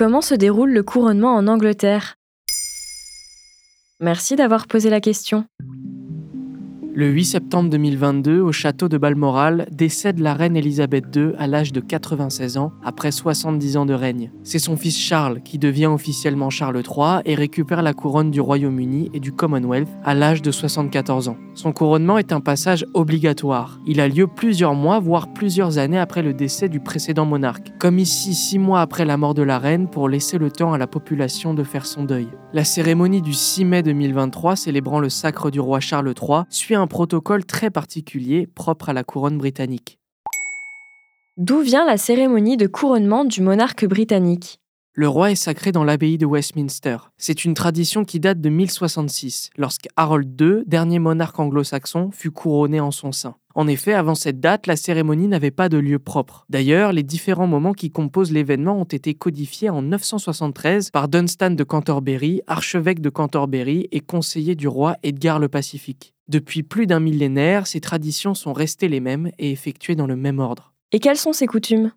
Comment se déroule le couronnement en Angleterre? Merci d'avoir posé la question. Le 8 septembre 2022, au château de Balmoral, décède la reine Elisabeth II à l'âge de 96 ans, après 70 ans de règne. C'est son fils Charles qui devient officiellement Charles III et récupère la couronne du Royaume-Uni et du Commonwealth à l'âge de 74 ans. Son couronnement est un passage obligatoire. Il a lieu plusieurs mois, voire plusieurs années après le décès du précédent monarque, comme ici six mois après la mort de la reine pour laisser le temps à la population de faire son deuil. La cérémonie du 6 mai 2023, célébrant le sacre du roi Charles III, suit un protocole très particulier propre à la couronne britannique. D'où vient la cérémonie de couronnement du monarque britannique? Le roi est sacré dans l'abbaye de Westminster. C'est une tradition qui date de 1066, lorsque Harold II, dernier monarque anglo-saxon, fut couronné en son sein. En effet, avant cette date, la cérémonie n'avait pas de lieu propre. D'ailleurs, les différents moments qui composent l'événement ont été codifiés en 973 par Dunstan de Canterbury, archevêque de Canterbury et conseiller du roi Edgar le Pacifique. Depuis plus d'un millénaire, ces traditions sont restées les mêmes et effectuées dans le même ordre. Et quelles sont ces coutumes?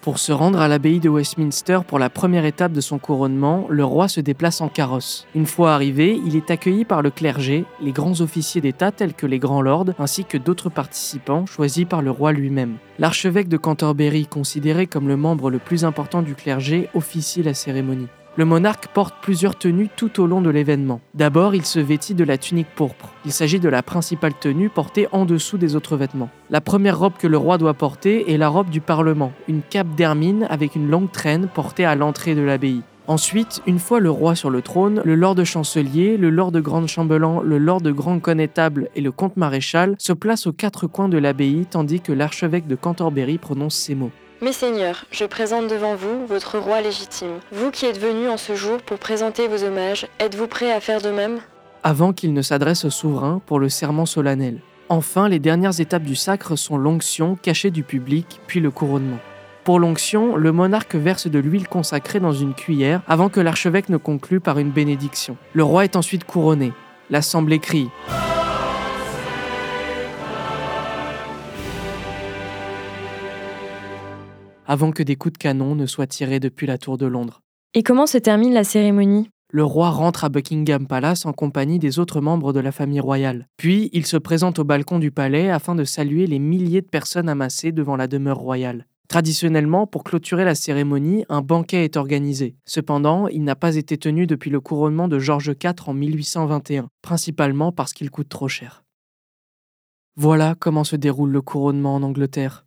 Pour se rendre à l'abbaye de Westminster pour la première étape de son couronnement, le roi se déplace en carrosse. Une fois arrivé, il est accueilli par le clergé, les grands officiers d'État tels que les grands lords, ainsi que d'autres participants choisis par le roi lui-même. L'archevêque de Canterbury, considéré comme le membre le plus important du clergé, officie la cérémonie. Le monarque porte plusieurs tenues tout au long de l'événement. D'abord, il se vêtit de la tunique pourpre. Il s'agit de la principale tenue portée en dessous des autres vêtements. La première robe que le roi doit porter est la robe du Parlement, une cape d'hermine avec une longue traîne portée à l'entrée de l'abbaye. Ensuite, une fois le roi sur le trône, le lord chancelier, le lord grand chambellan, le lord grand connétable et le comte maréchal se placent aux quatre coins de l'abbaye tandis que l'archevêque de Canterbury prononce ces mots. Mes seigneurs, je présente devant vous votre roi légitime. Vous qui êtes venus en ce jour pour présenter vos hommages, êtes-vous prêts à faire de même? Avant qu'il ne s'adresse au souverain pour le serment solennel. Enfin, les dernières étapes du sacre sont l'onction cachée du public, puis le couronnement. Pour l'onction, le monarque verse de l'huile consacrée dans une cuillère avant que l'archevêque ne conclue par une bénédiction. Le roi est ensuite couronné. L'assemblée crie. Avant que des coups de canon ne soient tirés depuis la tour de Londres. Et comment se termine la cérémonie? Le roi rentre à Buckingham Palace en compagnie des autres membres de la famille royale. Puis il se présente au balcon du palais afin de saluer les milliers de personnes amassées devant la demeure royale. Traditionnellement, pour clôturer la cérémonie, un banquet est organisé. Cependant, il n'a pas été tenu depuis le couronnement de George IV en 1821, principalement parce qu'il coûte trop cher. Voilà comment se déroule le couronnement en Angleterre.